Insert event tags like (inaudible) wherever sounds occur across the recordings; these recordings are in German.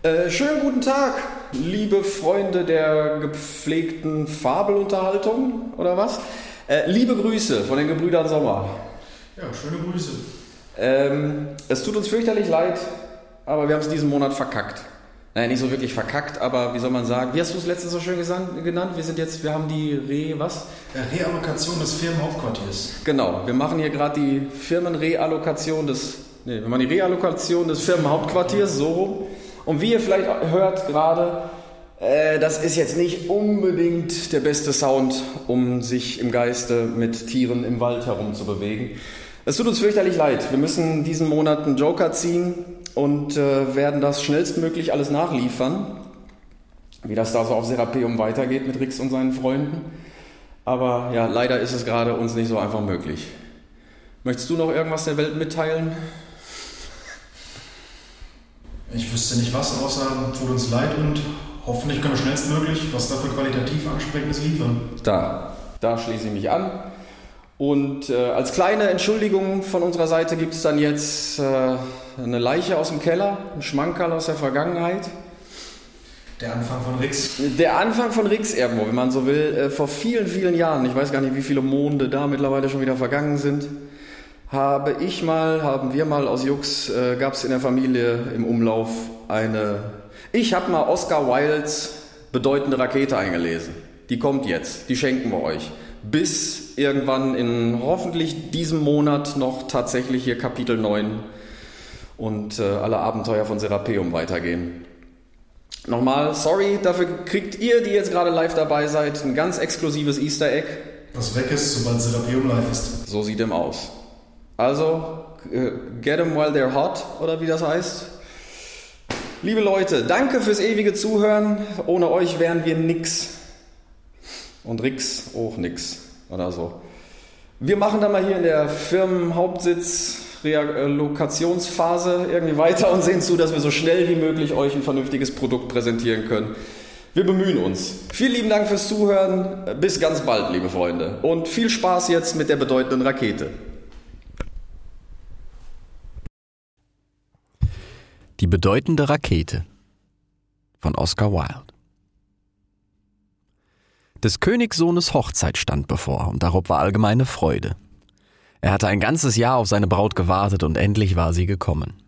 Äh, schönen guten Tag, liebe Freunde der gepflegten Fabelunterhaltung, oder was? Äh, liebe Grüße von den Gebrüdern Sommer. Ja, schöne Grüße. Ähm, es tut uns fürchterlich leid, aber wir haben es diesen Monat verkackt. Naja, nicht so wirklich verkackt, aber wie soll man sagen? Wie hast du es letztens so schön genannt? Wir sind jetzt, wir haben die Re, was? Reallokation des Firmenhauptquartiers. Genau, wir machen hier gerade die Firmenreallokation des, nee, wir machen die Reallokation des Firmenhauptquartiers, so rum. Und wie ihr vielleicht hört gerade, äh, das ist jetzt nicht unbedingt der beste Sound, um sich im Geiste mit Tieren im Wald herumzubewegen. Es tut uns fürchterlich leid. Wir müssen diesen Monat einen Joker ziehen und äh, werden das schnellstmöglich alles nachliefern, wie das da so auf Serapeum weitergeht mit Rix und seinen Freunden. Aber ja, leider ist es gerade uns nicht so einfach möglich. Möchtest du noch irgendwas der Welt mitteilen? Ich wüsste nicht was, außer tut uns leid und hoffentlich können wir schnellstmöglich was dafür qualitativ Ansprechendes liefern. Da, da schließe ich mich an. Und äh, als kleine Entschuldigung von unserer Seite gibt es dann jetzt äh, eine Leiche aus dem Keller, ein Schmankerl aus der Vergangenheit. Der Anfang von Rix. Der Anfang von Rix irgendwo, wenn man so will, äh, vor vielen, vielen Jahren, ich weiß gar nicht, wie viele Monde da mittlerweile schon wieder vergangen sind, habe ich mal, haben wir mal aus Jux, äh, gab es in der Familie im Umlauf eine. Ich habe mal Oscar Wildes bedeutende Rakete eingelesen. Die kommt jetzt, die schenken wir euch. Bis irgendwann in hoffentlich diesem Monat noch tatsächlich hier Kapitel 9 und äh, alle Abenteuer von Serapeum weitergehen. Nochmal, sorry, dafür kriegt ihr, die jetzt gerade live dabei seid, ein ganz exklusives Easter Egg. Was weg ist, sobald Serapeum live ist. So sieht dem aus. Also, äh, get them while they're hot, oder wie das heißt. Liebe Leute, danke fürs ewige Zuhören. Ohne euch wären wir nix. Und Rix auch nix, oder so. Wir machen dann mal hier in der Firmenhauptsitz Relokationsphase irgendwie weiter und sehen zu, dass wir so schnell wie möglich euch ein vernünftiges Produkt präsentieren können. Wir bemühen uns. Vielen lieben Dank fürs Zuhören. Bis ganz bald, liebe Freunde. Und viel Spaß jetzt mit der bedeutenden Rakete. Die bedeutende Rakete von Oscar Wilde. Des Königssohnes Hochzeit stand bevor, und darob war allgemeine Freude. Er hatte ein ganzes Jahr auf seine Braut gewartet, und endlich war sie gekommen.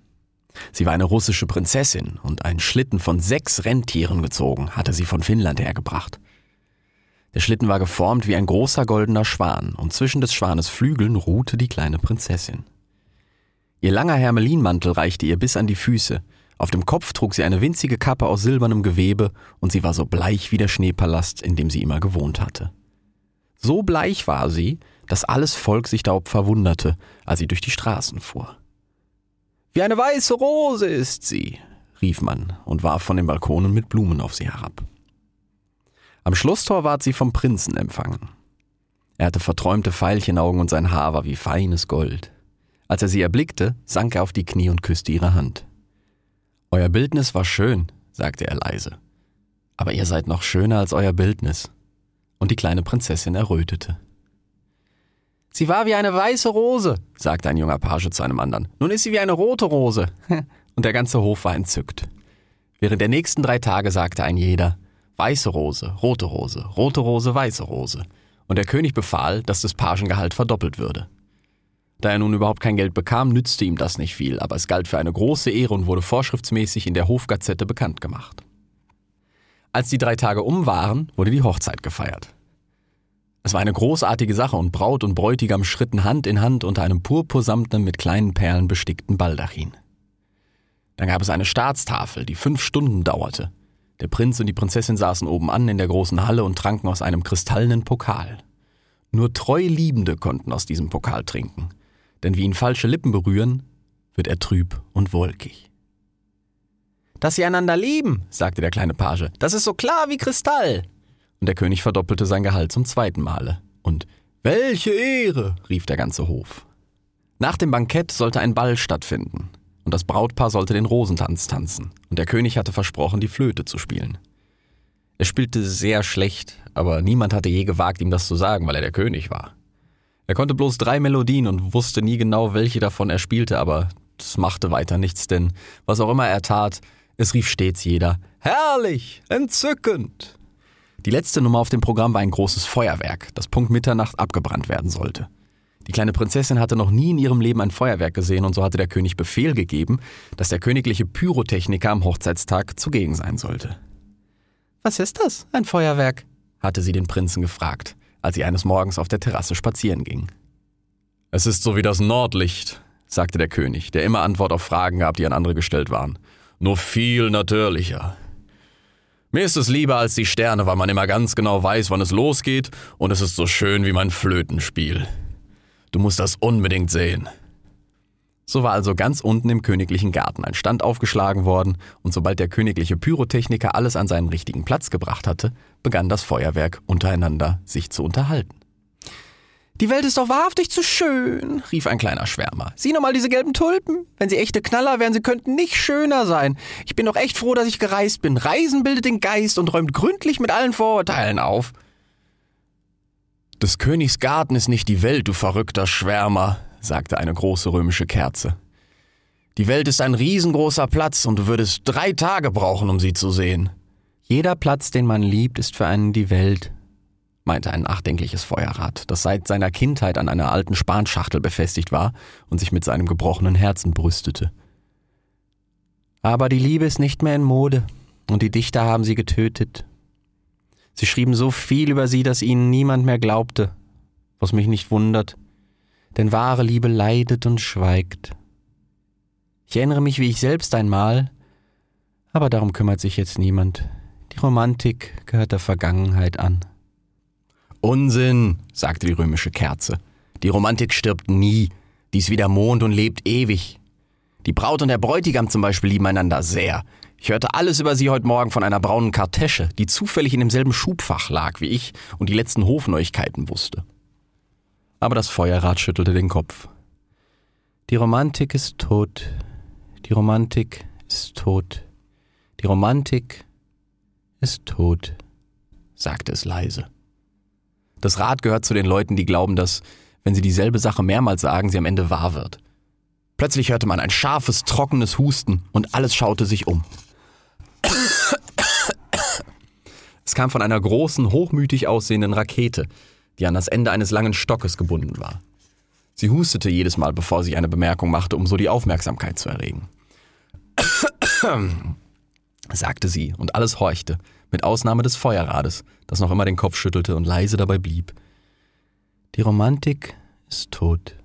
Sie war eine russische Prinzessin, und ein Schlitten von sechs Rentieren gezogen hatte sie von Finnland hergebracht. Der Schlitten war geformt wie ein großer goldener Schwan, und zwischen des Schwanes Flügeln ruhte die kleine Prinzessin. Ihr langer Hermelinmantel reichte ihr bis an die Füße, auf dem Kopf trug sie eine winzige Kappe aus silbernem Gewebe und sie war so bleich wie der Schneepalast, in dem sie immer gewohnt hatte. So bleich war sie, dass alles Volk sich darob verwunderte, als sie durch die Straßen fuhr. Wie eine weiße Rose ist sie, rief man und warf von den Balkonen mit Blumen auf sie herab. Am Schlosstor ward sie vom Prinzen empfangen. Er hatte verträumte Veilchenaugen und sein Haar war wie feines Gold. Als er sie erblickte, sank er auf die Knie und küsste ihre Hand. Euer Bildnis war schön, sagte er leise. Aber ihr seid noch schöner als euer Bildnis. Und die kleine Prinzessin errötete. Sie war wie eine weiße Rose, sagte ein junger Page zu einem anderen. Nun ist sie wie eine rote Rose. (laughs) Und der ganze Hof war entzückt. Während der nächsten drei Tage sagte ein jeder, weiße Rose, rote Rose, rote Rose, weiße Rose. Und der König befahl, dass das Pagengehalt verdoppelt würde. Da er nun überhaupt kein Geld bekam, nützte ihm das nicht viel, aber es galt für eine große Ehre und wurde vorschriftsmäßig in der Hofgazette bekannt gemacht. Als die drei Tage um waren, wurde die Hochzeit gefeiert. Es war eine großartige Sache und Braut und Bräutigam schritten Hand in Hand unter einem purpursamtenen mit kleinen Perlen bestickten Baldachin. Dann gab es eine Staatstafel, die fünf Stunden dauerte. Der Prinz und die Prinzessin saßen oben an in der großen Halle und tranken aus einem kristallenen Pokal. Nur treu Liebende konnten aus diesem Pokal trinken denn wie ihn falsche Lippen berühren, wird er trüb und wolkig. Dass sie einander lieben, sagte der kleine Page, das ist so klar wie Kristall. Und der König verdoppelte sein Gehalt zum zweiten Male. Und welche Ehre, rief der ganze Hof. Nach dem Bankett sollte ein Ball stattfinden, und das Brautpaar sollte den Rosentanz tanzen, und der König hatte versprochen, die Flöte zu spielen. Er spielte sehr schlecht, aber niemand hatte je gewagt, ihm das zu sagen, weil er der König war. Er konnte bloß drei Melodien und wusste nie genau, welche davon er spielte, aber das machte weiter nichts, denn was auch immer er tat, Es rief stets jeder, herrlich, entzückend. Die letzte Nummer auf dem Programm war ein großes Feuerwerk, das Punkt Mitternacht abgebrannt werden sollte. Die kleine Prinzessin hatte noch nie in ihrem Leben ein Feuerwerk gesehen und so hatte der König Befehl gegeben, dass der königliche Pyrotechniker am Hochzeitstag zugegen sein sollte. Was ist das, ein Feuerwerk? hatte sie den Prinzen gefragt, als sie eines Morgens auf der Terrasse spazieren ging. Es ist so wie das Nordlicht, sagte der König, der immer Antwort auf Fragen gab, die an andere gestellt waren. Nur viel natürlicher. Mir ist es lieber als die Sterne, weil man immer ganz genau weiß, wann es losgeht, und es ist so schön wie mein Flötenspiel. Du musst das unbedingt sehen. So war also ganz unten im königlichen Garten ein Stand aufgeschlagen worden, und sobald der königliche Pyrotechniker alles an seinen richtigen Platz gebracht hatte, begann das Feuerwerk untereinander sich zu unterhalten. Die Welt ist doch wahrhaftig zu schön, rief ein kleiner Schwärmer. Sieh noch mal diese gelben Tulpen. Wenn sie echte Knaller wären, sie könnten nicht schöner sein. Ich bin doch echt froh, dass ich gereist bin. Reisen bildet den Geist und räumt gründlich mit allen Vorurteilen auf. Des Königs Garten ist nicht die Welt, du verrückter Schwärmer, sagte eine große römische Kerze. Die Welt ist ein riesengroßer Platz und du würdest drei Tage brauchen, um sie zu sehen. Jeder Platz, den man liebt, ist für einen die Welt, meinte ein nachdenkliches Feuerrad, das seit seiner Kindheit an einer alten Spanschachtel befestigt war und sich mit seinem gebrochenen Herzen brüstete. Aber die Liebe ist nicht mehr in Mode, und die Dichter haben sie getötet. Sie schrieben so viel über sie, dass ihnen niemand mehr glaubte, was mich nicht wundert, denn wahre Liebe leidet und schweigt. Ich erinnere mich, wie ich selbst einmal, aber darum kümmert sich jetzt niemand. Die Romantik gehört der Vergangenheit an. Unsinn, sagte die römische Kerze. Die Romantik stirbt nie. Die ist wie der Mond und lebt ewig. Die Braut und der Bräutigam zum Beispiel lieben einander sehr. Ich hörte alles über sie heute Morgen von einer braunen Kartesche, die zufällig in demselben Schubfach lag wie ich und die letzten Hofneuigkeiten wusste. Aber das Feuerrad schüttelte den Kopf. Die Romantik ist tot. Die Romantik ist tot. Die Romantik ist tot, sagte es leise. Das Rad gehört zu den Leuten, die glauben, dass, wenn sie dieselbe Sache mehrmals sagen, sie am Ende wahr wird. Plötzlich hörte man ein scharfes, trockenes Husten und alles schaute sich um. Es kam von einer großen, hochmütig aussehenden Rakete, die an das Ende eines langen Stockes gebunden war. Sie hustete jedes Mal, bevor sie eine Bemerkung machte, um so die Aufmerksamkeit zu erregen. (clears throat) sagte sie, und alles horchte, mit Ausnahme des Feuerrades, das noch immer den Kopf schüttelte und leise dabei blieb. Die Romantik ist tot.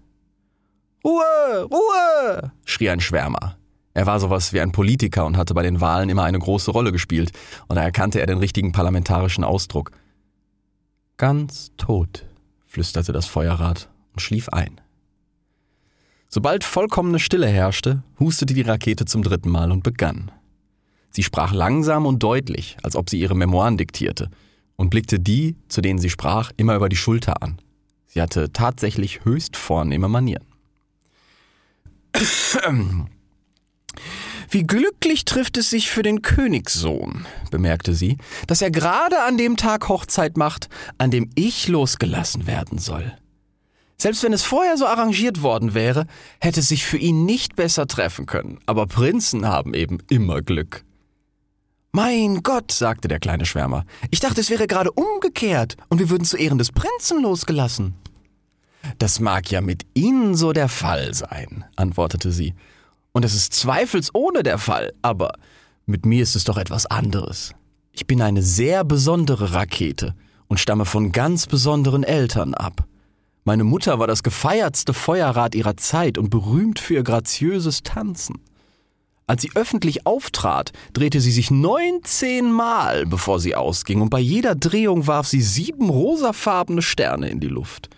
Ruhe, Ruhe! schrie ein Schwärmer. Er war sowas wie ein Politiker und hatte bei den Wahlen immer eine große Rolle gespielt, und da erkannte er den richtigen parlamentarischen Ausdruck. Ganz tot, flüsterte das Feuerrad und schlief ein. Sobald vollkommene Stille herrschte, hustete die Rakete zum dritten Mal und begann. Sie sprach langsam und deutlich, als ob sie ihre Memoiren diktierte, und blickte die, zu denen sie sprach, immer über die Schulter an. Sie hatte tatsächlich höchst vornehme Manieren. Wie glücklich trifft es sich für den Königssohn, bemerkte sie, dass er gerade an dem Tag Hochzeit macht, an dem ich losgelassen werden soll. Selbst wenn es vorher so arrangiert worden wäre, hätte es sich für ihn nicht besser treffen können, aber Prinzen haben eben immer Glück. Mein Gott, sagte der kleine Schwärmer, ich dachte, es wäre gerade umgekehrt und wir würden zu Ehren des Prinzen losgelassen. Das mag ja mit Ihnen so der Fall sein, antwortete sie. Und es ist zweifelsohne der Fall, aber mit mir ist es doch etwas anderes. Ich bin eine sehr besondere Rakete und stamme von ganz besonderen Eltern ab. Meine Mutter war das gefeiertste Feuerrad ihrer Zeit und berühmt für ihr graziöses Tanzen. Als sie öffentlich auftrat, drehte sie sich 19 Mal, bevor sie ausging, und bei jeder Drehung warf sie sieben rosafarbene Sterne in die Luft.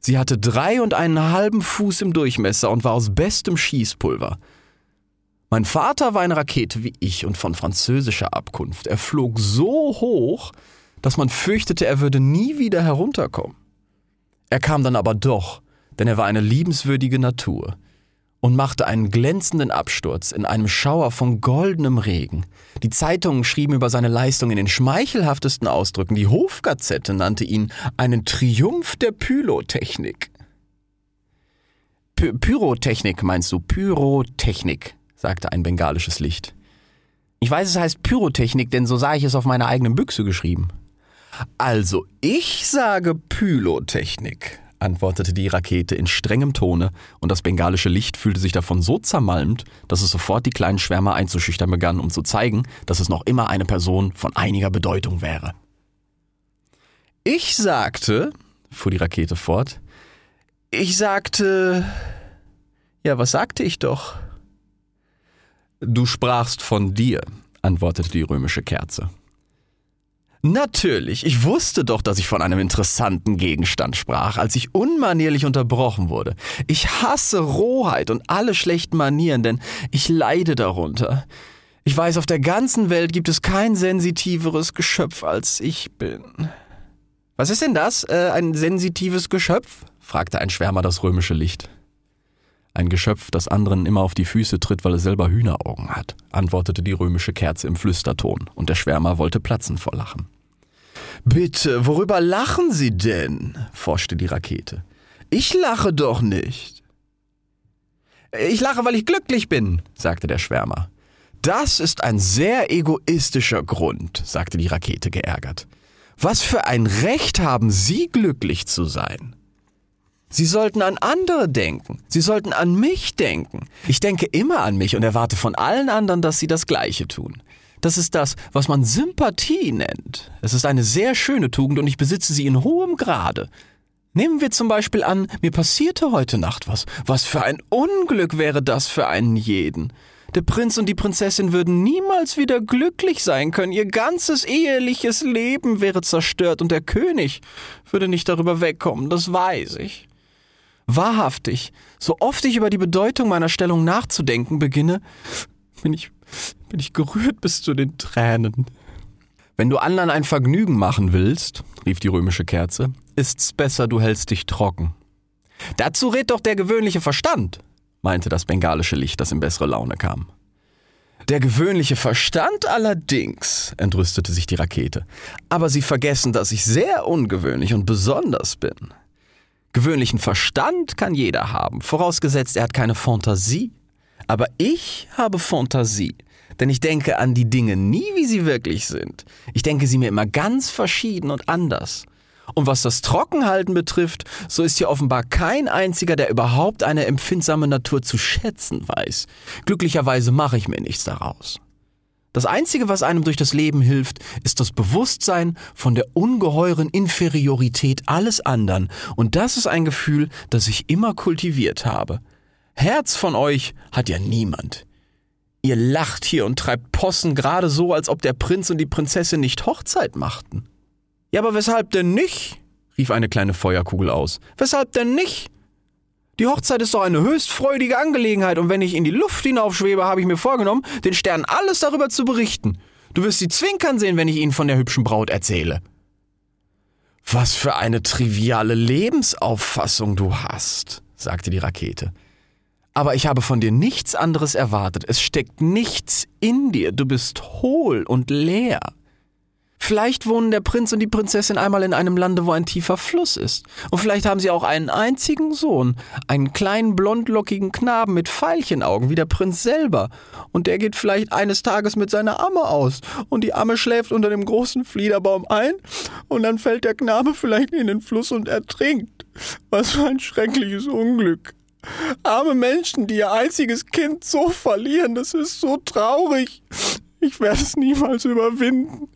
Sie hatte drei und einen halben Fuß im Durchmesser und war aus bestem Schießpulver. Mein Vater war eine Rakete wie ich und von französischer Abkunft. Er flog so hoch, dass man fürchtete, er würde nie wieder herunterkommen. Er kam dann aber doch, denn er war eine liebenswürdige Natur und machte einen glänzenden Absturz in einem Schauer von goldenem Regen. Die Zeitungen schrieben über seine Leistung in den schmeichelhaftesten Ausdrücken. Die Hofgazette nannte ihn einen Triumph der Pyrotechnik. Py Pyrotechnik meinst du? Pyrotechnik, sagte ein bengalisches Licht. Ich weiß, es heißt Pyrotechnik, denn so sah ich es auf meiner eigenen Büchse geschrieben. Also, ich sage Pylotechnik, antwortete die Rakete in strengem Tone, und das bengalische Licht fühlte sich davon so zermalmt, dass es sofort die kleinen Schwärmer einzuschüchtern begann, um zu zeigen, dass es noch immer eine Person von einiger Bedeutung wäre. Ich sagte, fuhr die Rakete fort, ich sagte, ja, was sagte ich doch? Du sprachst von dir, antwortete die römische Kerze. Natürlich, ich wusste doch, dass ich von einem interessanten Gegenstand sprach, als ich unmanierlich unterbrochen wurde. Ich hasse Rohheit und alle schlechten Manieren, denn ich leide darunter. Ich weiß, auf der ganzen Welt gibt es kein sensitiveres Geschöpf als ich bin. Was ist denn das? Äh, ein sensitives Geschöpf? fragte ein Schwärmer das römische Licht. Ein Geschöpf, das anderen immer auf die Füße tritt, weil es selber Hühneraugen hat, antwortete die römische Kerze im Flüsterton, und der Schwärmer wollte platzen vor Lachen. Bitte, worüber lachen Sie denn? forschte die Rakete. Ich lache doch nicht. Ich lache, weil ich glücklich bin, sagte der Schwärmer. Das ist ein sehr egoistischer Grund, sagte die Rakete geärgert. Was für ein Recht haben Sie, glücklich zu sein? Sie sollten an andere denken. Sie sollten an mich denken. Ich denke immer an mich und erwarte von allen anderen, dass sie das Gleiche tun. Das ist das, was man Sympathie nennt. Es ist eine sehr schöne Tugend und ich besitze sie in hohem Grade. Nehmen wir zum Beispiel an, mir passierte heute Nacht was. Was für ein Unglück wäre das für einen jeden. Der Prinz und die Prinzessin würden niemals wieder glücklich sein können. Ihr ganzes eheliches Leben wäre zerstört und der König würde nicht darüber wegkommen, das weiß ich. Wahrhaftig, so oft ich über die Bedeutung meiner Stellung nachzudenken beginne, bin ich, bin ich gerührt bis zu den Tränen. Wenn du anderen ein Vergnügen machen willst, rief die römische Kerze, ist's besser, du hältst dich trocken. Dazu rät doch der gewöhnliche Verstand, meinte das bengalische Licht, das in bessere Laune kam. Der gewöhnliche Verstand allerdings, entrüstete sich die Rakete. Aber Sie vergessen, dass ich sehr ungewöhnlich und besonders bin. Gewöhnlichen Verstand kann jeder haben, vorausgesetzt er hat keine Fantasie. Aber ich habe Fantasie, denn ich denke an die Dinge nie, wie sie wirklich sind. Ich denke sie mir immer ganz verschieden und anders. Und was das Trockenhalten betrifft, so ist hier offenbar kein einziger, der überhaupt eine empfindsame Natur zu schätzen weiß. Glücklicherweise mache ich mir nichts daraus. Das Einzige, was einem durch das Leben hilft, ist das Bewusstsein von der ungeheuren Inferiorität alles anderen, und das ist ein Gefühl, das ich immer kultiviert habe. Herz von euch hat ja niemand. Ihr lacht hier und treibt Possen gerade so, als ob der Prinz und die Prinzessin nicht Hochzeit machten. Ja, aber weshalb denn nicht? rief eine kleine Feuerkugel aus. Weshalb denn nicht? Die Hochzeit ist doch eine höchst freudige Angelegenheit und wenn ich in die Luft hinaufschwebe, habe ich mir vorgenommen, den Sternen alles darüber zu berichten. Du wirst sie zwinkern sehen, wenn ich ihnen von der hübschen Braut erzähle. Was für eine triviale Lebensauffassung du hast, sagte die Rakete. Aber ich habe von dir nichts anderes erwartet. Es steckt nichts in dir. Du bist hohl und leer. Vielleicht wohnen der Prinz und die Prinzessin einmal in einem Lande, wo ein tiefer Fluss ist. Und vielleicht haben sie auch einen einzigen Sohn, einen kleinen blondlockigen Knaben mit Veilchenaugen, wie der Prinz selber. Und der geht vielleicht eines Tages mit seiner Amme aus. Und die Amme schläft unter dem großen Fliederbaum ein. Und dann fällt der Knabe vielleicht in den Fluss und ertrinkt. Was für ein schreckliches Unglück. Arme Menschen, die ihr einziges Kind so verlieren, das ist so traurig. Ich werde es niemals überwinden.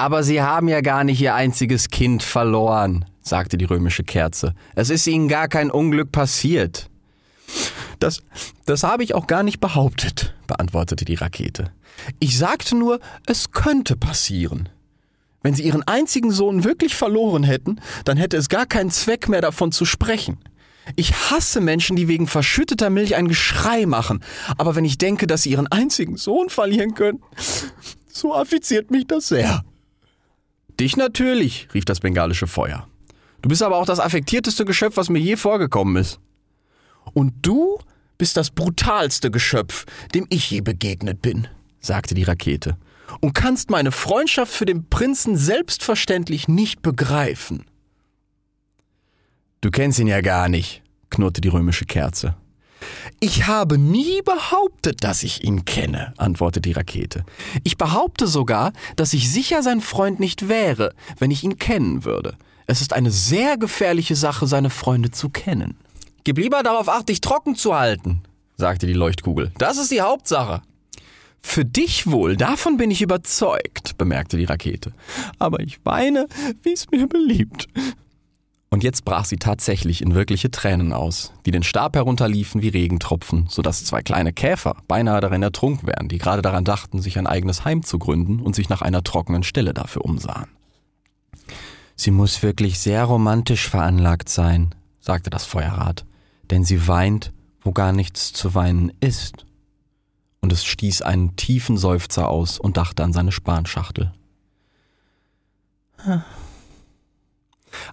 Aber Sie haben ja gar nicht Ihr einziges Kind verloren, sagte die römische Kerze. Es ist Ihnen gar kein Unglück passiert. Das, das habe ich auch gar nicht behauptet, beantwortete die Rakete. Ich sagte nur, es könnte passieren. Wenn Sie Ihren einzigen Sohn wirklich verloren hätten, dann hätte es gar keinen Zweck mehr davon zu sprechen. Ich hasse Menschen, die wegen verschütteter Milch ein Geschrei machen. Aber wenn ich denke, dass sie ihren einzigen Sohn verlieren können, so affiziert mich das sehr. Dich natürlich, rief das bengalische Feuer. Du bist aber auch das affektierteste Geschöpf, was mir je vorgekommen ist. Und du bist das brutalste Geschöpf, dem ich je begegnet bin, sagte die Rakete, und kannst meine Freundschaft für den Prinzen selbstverständlich nicht begreifen. Du kennst ihn ja gar nicht, knurrte die römische Kerze. Ich habe nie behauptet, dass ich ihn kenne, antwortet die Rakete. Ich behaupte sogar, dass ich sicher sein Freund nicht wäre, wenn ich ihn kennen würde. Es ist eine sehr gefährliche Sache, seine Freunde zu kennen. Gib lieber darauf acht, dich trocken zu halten, sagte die Leuchtkugel. Das ist die Hauptsache. Für dich wohl, davon bin ich überzeugt, bemerkte die Rakete. Aber ich weine, wie es mir beliebt. Und jetzt brach sie tatsächlich in wirkliche Tränen aus, die den Stab herunterliefen wie Regentropfen, sodass zwei kleine Käfer beinahe darin ertrunken wären, die gerade daran dachten, sich ein eigenes Heim zu gründen und sich nach einer trockenen Stelle dafür umsahen. Sie muss wirklich sehr romantisch veranlagt sein, sagte das Feuerrad, denn sie weint, wo gar nichts zu weinen ist. Und es stieß einen tiefen Seufzer aus und dachte an seine Spanschachtel.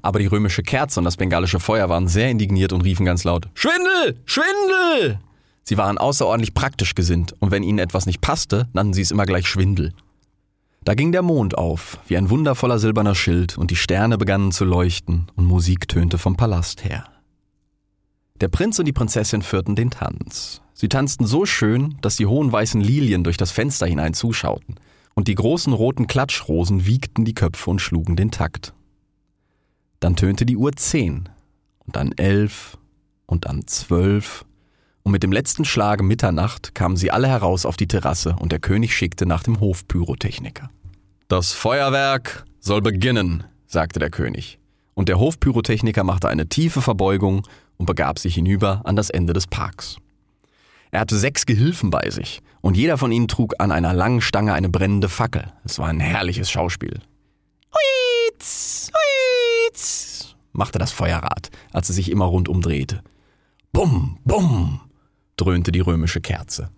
Aber die römische Kerze und das bengalische Feuer waren sehr indigniert und riefen ganz laut Schwindel! Schwindel! Sie waren außerordentlich praktisch gesinnt, und wenn ihnen etwas nicht passte, nannten sie es immer gleich Schwindel. Da ging der Mond auf, wie ein wundervoller silberner Schild, und die Sterne begannen zu leuchten, und Musik tönte vom Palast her. Der Prinz und die Prinzessin führten den Tanz. Sie tanzten so schön, dass die hohen weißen Lilien durch das Fenster hinein zuschauten, und die großen roten Klatschrosen wiegten die Köpfe und schlugen den Takt. Dann tönte die Uhr zehn und dann elf und dann zwölf und mit dem letzten Schlage Mitternacht kamen sie alle heraus auf die Terrasse und der König schickte nach dem Hofpyrotechniker. Das Feuerwerk soll beginnen, sagte der König. Und der Hofpyrotechniker machte eine tiefe Verbeugung und begab sich hinüber an das Ende des Parks. Er hatte sechs Gehilfen bei sich und jeder von ihnen trug an einer langen Stange eine brennende Fackel. Es war ein herrliches Schauspiel. Huiz, huiz, machte das Feuerrad, als es sich immer rundum drehte. Bum, bum, dröhnte die römische Kerze.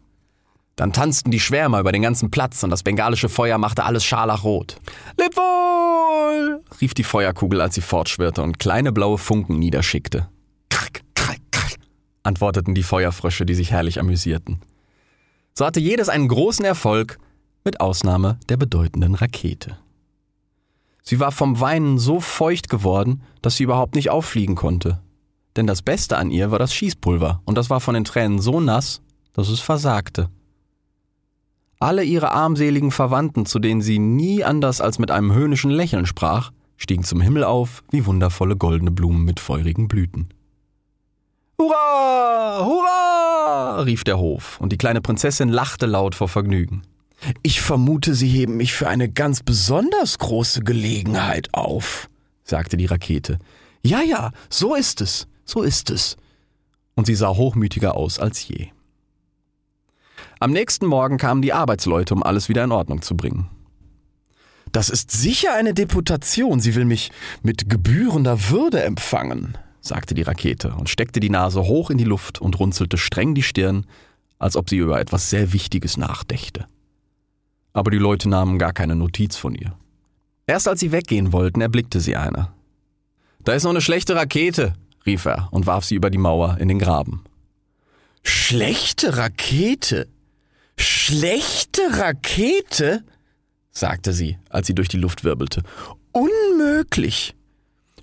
Dann tanzten die Schwärmer über den ganzen Platz und das bengalische Feuer machte alles scharlachrot. Leb wohl! rief die Feuerkugel, als sie fortschwirrte und kleine blaue Funken niederschickte. Krack, krack, krack, antworteten die Feuerfrösche, die sich herrlich amüsierten. So hatte jedes einen großen Erfolg, mit Ausnahme der bedeutenden Rakete. Sie war vom Weinen so feucht geworden, dass sie überhaupt nicht auffliegen konnte. Denn das Beste an ihr war das Schießpulver, und das war von den Tränen so nass, dass es versagte. Alle ihre armseligen Verwandten, zu denen sie nie anders als mit einem höhnischen Lächeln sprach, stiegen zum Himmel auf wie wundervolle goldene Blumen mit feurigen Blüten. Hurra! Hurra! rief der Hof, und die kleine Prinzessin lachte laut vor Vergnügen. Ich vermute, Sie heben mich für eine ganz besonders große Gelegenheit auf, sagte die Rakete. Ja, ja, so ist es, so ist es. Und sie sah hochmütiger aus als je. Am nächsten Morgen kamen die Arbeitsleute, um alles wieder in Ordnung zu bringen. Das ist sicher eine Deputation. Sie will mich mit gebührender Würde empfangen, sagte die Rakete und steckte die Nase hoch in die Luft und runzelte streng die Stirn, als ob sie über etwas sehr Wichtiges nachdächte. Aber die Leute nahmen gar keine Notiz von ihr. Erst als sie weggehen wollten, erblickte sie eine. Da ist noch eine schlechte Rakete, rief er und warf sie über die Mauer in den Graben. Schlechte Rakete? Schlechte Rakete? sagte sie, als sie durch die Luft wirbelte. Unmöglich.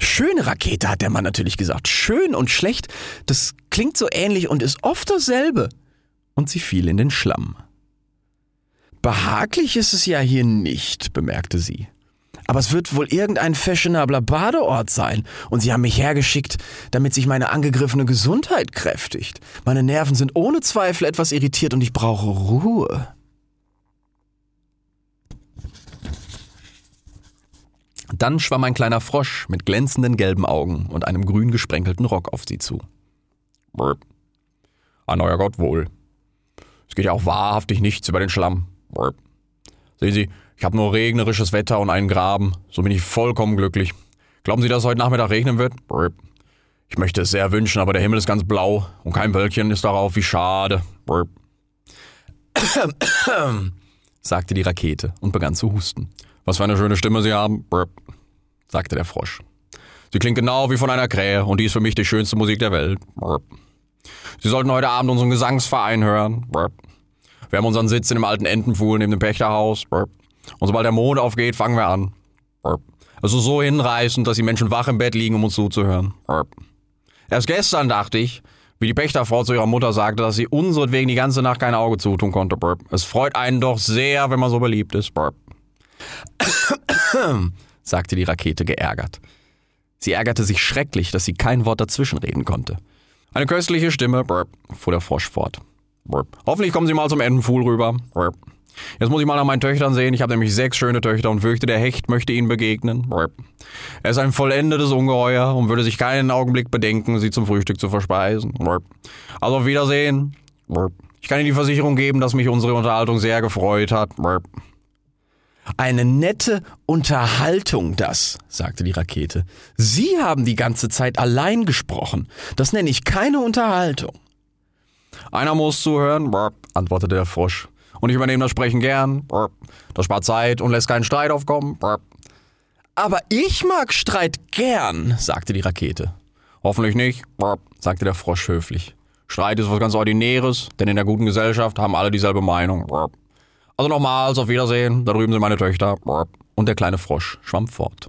Schöne Rakete, hat der Mann natürlich gesagt. Schön und schlecht, das klingt so ähnlich und ist oft dasselbe. Und sie fiel in den Schlamm. Behaglich ist es ja hier nicht, bemerkte sie. Aber es wird wohl irgendein fashionabler Badeort sein. Und sie haben mich hergeschickt, damit sich meine angegriffene Gesundheit kräftigt. Meine Nerven sind ohne Zweifel etwas irritiert und ich brauche Ruhe. Dann schwamm ein kleiner Frosch mit glänzenden gelben Augen und einem grün gesprenkelten Rock auf sie zu. Brr. Ein neuer Gott wohl. Es geht ja auch wahrhaftig nichts über den Schlamm. Sehen Sie, ich habe nur regnerisches Wetter und einen Graben. So bin ich vollkommen glücklich. Glauben Sie, dass es heute Nachmittag regnen wird? Ich möchte es sehr wünschen, aber der Himmel ist ganz blau und kein Wölkchen ist darauf. Wie schade. (coughs) Sagte die Rakete und begann zu husten. Was für eine schöne Stimme Sie haben, sagte der Frosch. Sie klingt genau wie von einer Krähe und die ist für mich die schönste Musik der Welt. Sie sollten heute Abend unseren Gesangsverein hören. Wir haben unseren Sitz in dem alten Entenpfuhl neben dem Pächterhaus. Und sobald der Mond aufgeht, fangen wir an. Ist so hinreißend, dass die Menschen wach im Bett liegen, um uns zuzuhören. Erst gestern dachte ich, Wie die Pächterfrau zu ihrer Mutter sagte, dass sie unseretwegen die ganze Nacht kein Auge zutun konnte. Es freut einen doch sehr, wenn man so beliebt ist. (coughs) Sagte die Rakete geärgert. Sie ärgerte sich schrecklich, dass sie kein Wort dazwischenreden konnte. Eine köstliche Stimme, fuhr der Frosch fort. Hoffentlich kommen Sie mal zum Entenpfuhl rüber. Jetzt muss ich mal nach meinen Töchtern sehen. Ich habe nämlich sechs schöne Töchter und fürchte, der Hecht möchte ihnen begegnen. Er ist ein vollendetes Ungeheuer und würde sich keinen Augenblick bedenken, sie zum Frühstück zu verspeisen. Also auf Wiedersehen. Ich kann Ihnen die Versicherung geben, dass mich unsere Unterhaltung sehr gefreut hat. Eine nette Unterhaltung das, sagte die Rakete. Sie haben die ganze Zeit allein gesprochen. Das nenne ich keine Unterhaltung. Einer muss zuhören, antwortete der Frosch. Und ich übernehme das Sprechen gern. Das spart Zeit und lässt keinen Streit aufkommen. Aber ich mag Streit gern, sagte die Rakete. Hoffentlich nicht, sagte der Frosch höflich. Streit ist was ganz Ordinäres, denn in der guten Gesellschaft haben alle dieselbe Meinung. Also nochmals, auf Wiedersehen, da drüben sind meine Töchter. Und der kleine Frosch schwamm fort.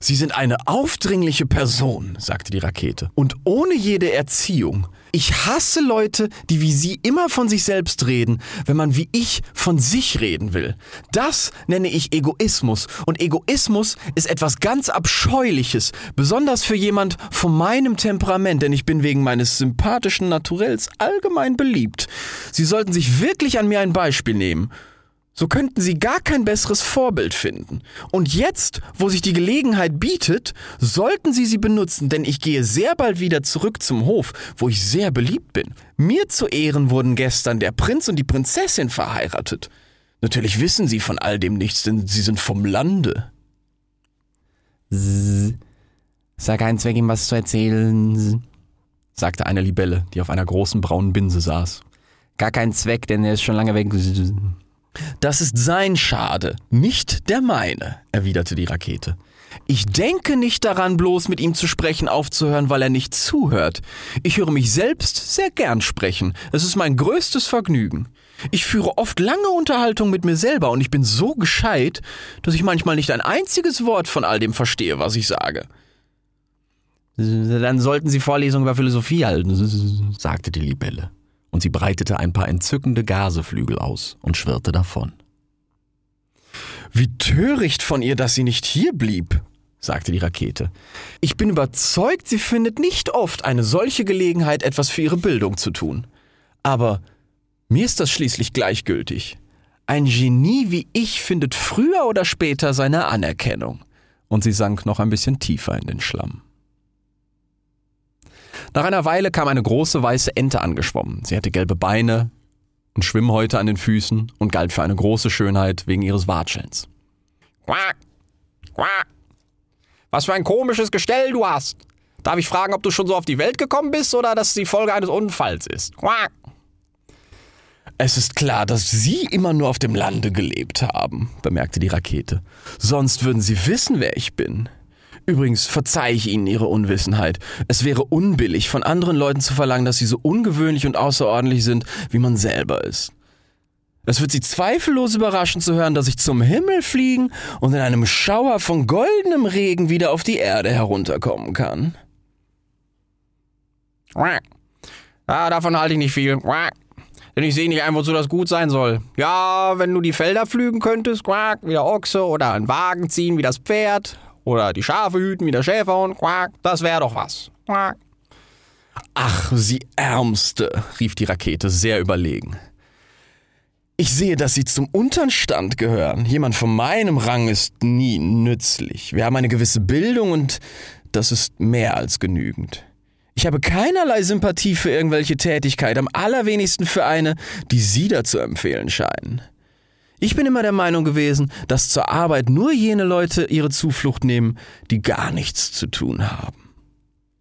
Sie sind eine aufdringliche Person, sagte die Rakete, und ohne jede Erziehung. Ich hasse Leute, die wie Sie immer von sich selbst reden, wenn man wie ich von sich reden will. Das nenne ich Egoismus, und Egoismus ist etwas ganz Abscheuliches, besonders für jemand von meinem Temperament, denn ich bin wegen meines sympathischen Naturells allgemein beliebt. Sie sollten sich wirklich an mir ein Beispiel nehmen. So könnten sie gar kein besseres Vorbild finden. Und jetzt, wo sich die Gelegenheit bietet, sollten sie sie benutzen, denn ich gehe sehr bald wieder zurück zum Hof, wo ich sehr beliebt bin. Mir zu Ehren wurden gestern der Prinz und die Prinzessin verheiratet. Natürlich wissen sie von all dem nichts, denn sie sind vom Lande. Sag keinen Zweck, ihm was zu erzählen, sagte eine Libelle, die auf einer großen braunen Binse saß. Gar keinen Zweck, denn er ist schon lange weg. Das ist sein Schade, nicht der meine, erwiderte die Rakete. Ich denke nicht daran, bloß mit ihm zu sprechen aufzuhören, weil er nicht zuhört. Ich höre mich selbst sehr gern sprechen. Es ist mein größtes Vergnügen. Ich führe oft lange Unterhaltung mit mir selber und ich bin so gescheit, dass ich manchmal nicht ein einziges Wort von all dem verstehe, was ich sage. Dann sollten Sie Vorlesungen über Philosophie halten, sagte die Libelle und sie breitete ein paar entzückende Gaseflügel aus und schwirrte davon. Wie töricht von ihr, dass sie nicht hier blieb, sagte die Rakete. Ich bin überzeugt, sie findet nicht oft eine solche Gelegenheit, etwas für ihre Bildung zu tun. Aber mir ist das schließlich gleichgültig. Ein Genie wie ich findet früher oder später seine Anerkennung. Und sie sank noch ein bisschen tiefer in den Schlamm. Nach einer Weile kam eine große weiße Ente angeschwommen. Sie hatte gelbe Beine und Schwimmhäute an den Füßen und galt für eine große Schönheit wegen ihres Watschelns. Quack! Quack! Was für ein komisches Gestell du hast! Darf ich fragen, ob du schon so auf die Welt gekommen bist oder dass es die Folge eines Unfalls ist? Quack! Es ist klar, dass Sie immer nur auf dem Lande gelebt haben, bemerkte die Rakete. Sonst würden Sie wissen, wer ich bin. Übrigens verzeihe ich Ihnen Ihre Unwissenheit. Es wäre unbillig, von anderen Leuten zu verlangen, dass sie so ungewöhnlich und außerordentlich sind, wie man selber ist. Es wird Sie zweifellos überraschen zu hören, dass ich zum Himmel fliegen und in einem Schauer von goldenem Regen wieder auf die Erde herunterkommen kann. Ja, davon halte ich nicht viel. Denn ich sehe nicht ein, wozu das gut sein soll. Ja, wenn du die Felder pflügen könntest, wie der Ochse, oder einen Wagen ziehen wie das Pferd, oder die Schafe hüten wie der Schäferhund. Quack, das wäre doch was. Quack. Ach, Sie Ärmste, rief die Rakete sehr überlegen. Ich sehe, dass Sie zum unteren Stand gehören. Jemand von meinem Rang ist nie nützlich. Wir haben eine gewisse Bildung und das ist mehr als genügend. Ich habe keinerlei Sympathie für irgendwelche Tätigkeit, am allerwenigsten für eine, die Sie dazu empfehlen scheinen. Ich bin immer der Meinung gewesen, dass zur Arbeit nur jene Leute ihre Zuflucht nehmen, die gar nichts zu tun haben.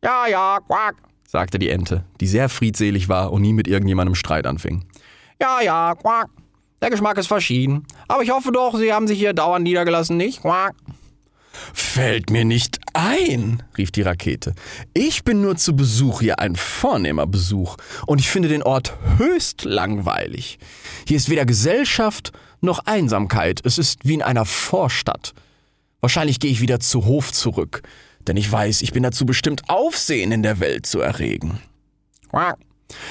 Ja, ja, quack, sagte die Ente, die sehr friedselig war und nie mit irgendjemandem Streit anfing. Ja, ja, quack. Der Geschmack ist verschieden. Aber ich hoffe doch, Sie haben sich hier dauernd niedergelassen, nicht? Quack. Fällt mir nicht ein, rief die Rakete. Ich bin nur zu Besuch hier, ein vornehmer Besuch, und ich finde den Ort höchst langweilig. Hier ist weder Gesellschaft noch Einsamkeit. Es ist wie in einer Vorstadt. Wahrscheinlich gehe ich wieder zu Hof zurück, denn ich weiß, ich bin dazu bestimmt, Aufsehen in der Welt zu erregen. Quack.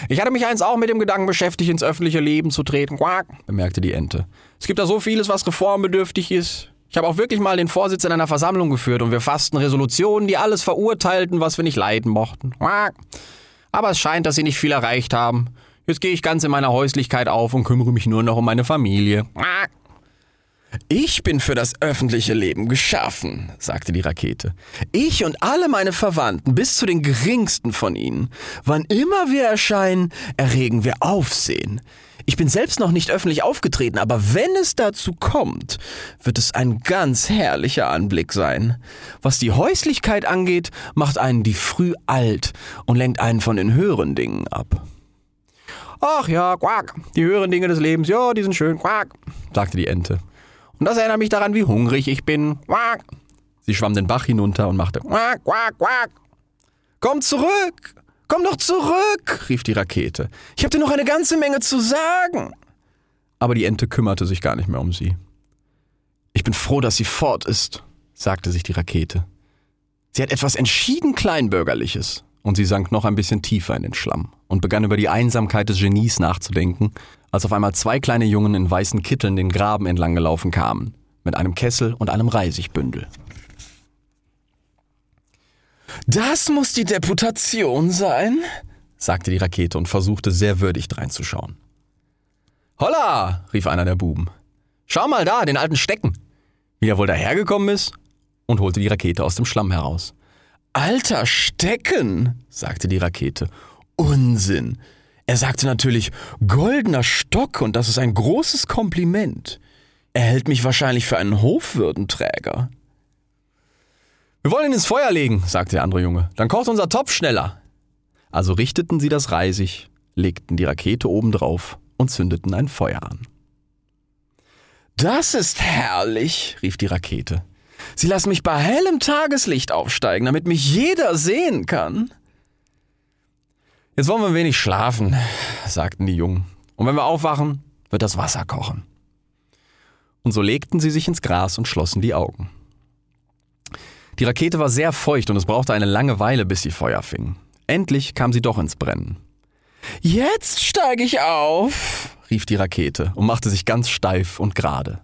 Ich hatte mich eins auch mit dem Gedanken beschäftigt, ins öffentliche Leben zu treten, Quack, bemerkte die Ente. Es gibt da so vieles, was reformbedürftig ist. Ich habe auch wirklich mal den Vorsitz in einer Versammlung geführt und wir fassten Resolutionen, die alles verurteilten, was wir nicht leiden mochten. Aber es scheint, dass sie nicht viel erreicht haben. Jetzt gehe ich ganz in meiner Häuslichkeit auf und kümmere mich nur noch um meine Familie. Ich bin für das öffentliche Leben geschaffen, sagte die Rakete. Ich und alle meine Verwandten, bis zu den geringsten von ihnen. Wann immer wir erscheinen, erregen wir Aufsehen. Ich bin selbst noch nicht öffentlich aufgetreten, aber wenn es dazu kommt, wird es ein ganz herrlicher Anblick sein. Was die Häuslichkeit angeht, macht einen die früh alt und lenkt einen von den höheren Dingen ab. Ach ja, quack, die höheren Dinge des Lebens, ja, die sind schön, quack, sagte die Ente. Und das erinnert mich daran, wie hungrig ich bin. Quack. Sie schwamm den Bach hinunter und machte quack, quack, quack. Komm zurück! Komm doch zurück! rief die Rakete. Ich habe dir noch eine ganze Menge zu sagen. Aber die Ente kümmerte sich gar nicht mehr um sie. Ich bin froh, dass sie fort ist, sagte sich die Rakete. Sie hat etwas entschieden Kleinbürgerliches. Und sie sank noch ein bisschen tiefer in den Schlamm und begann über die Einsamkeit des Genies nachzudenken, als auf einmal zwei kleine Jungen in weißen Kitteln den Graben entlang gelaufen kamen, mit einem Kessel und einem Reisigbündel. Das muss die Deputation sein, sagte die Rakete und versuchte sehr würdig dreinzuschauen. Holla, rief einer der Buben. Schau mal da, den alten Stecken. Wie er wohl dahergekommen ist? Und holte die Rakete aus dem Schlamm heraus. Alter Stecken, sagte die Rakete. Unsinn. Er sagte natürlich goldener Stock und das ist ein großes Kompliment. Er hält mich wahrscheinlich für einen Hofwürdenträger. Wir wollen ihn ins Feuer legen, sagte der andere Junge. Dann kocht unser Topf schneller. Also richteten sie das Reisig, legten die Rakete oben drauf und zündeten ein Feuer an. Das ist herrlich, rief die Rakete. Sie lassen mich bei hellem Tageslicht aufsteigen, damit mich jeder sehen kann. Jetzt wollen wir ein wenig schlafen, sagten die Jungen. Und wenn wir aufwachen, wird das Wasser kochen. Und so legten sie sich ins Gras und schlossen die Augen. Die Rakete war sehr feucht und es brauchte eine lange Weile, bis sie Feuer fing. Endlich kam sie doch ins Brennen. Jetzt steige ich auf, rief die Rakete und machte sich ganz steif und gerade.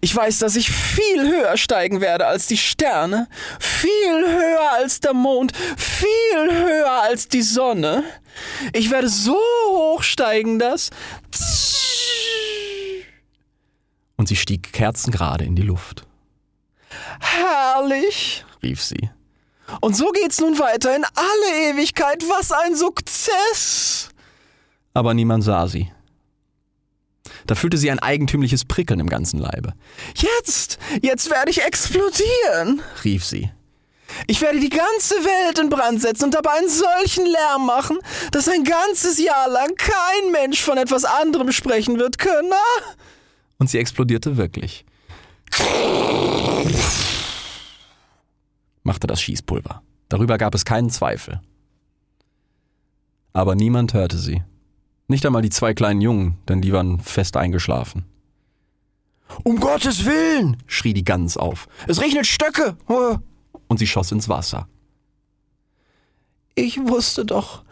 Ich weiß, dass ich viel höher steigen werde als die Sterne, viel höher als der Mond, viel höher als die Sonne. Ich werde so hoch steigen, dass... Und sie stieg kerzengerade in die Luft. Herrlich, rief sie. Und so geht's nun weiter in alle Ewigkeit. Was ein Sukzess! Aber niemand sah sie. Da fühlte sie ein eigentümliches Prickeln im ganzen Leibe. Jetzt, jetzt werde ich explodieren, rief sie. Ich werde die ganze Welt in Brand setzen und dabei einen solchen Lärm machen, dass ein ganzes Jahr lang kein Mensch von etwas anderem sprechen wird können. Und sie explodierte wirklich machte das Schießpulver. Darüber gab es keinen Zweifel. Aber niemand hörte sie. Nicht einmal die zwei kleinen Jungen, denn die waren fest eingeschlafen. Um Gottes Willen! schrie die Gans auf. Es regnet Stöcke! Und sie schoss ins Wasser. Ich wusste doch,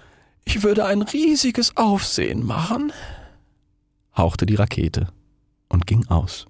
ich würde ein riesiges Aufsehen machen, hauchte die Rakete und ging aus.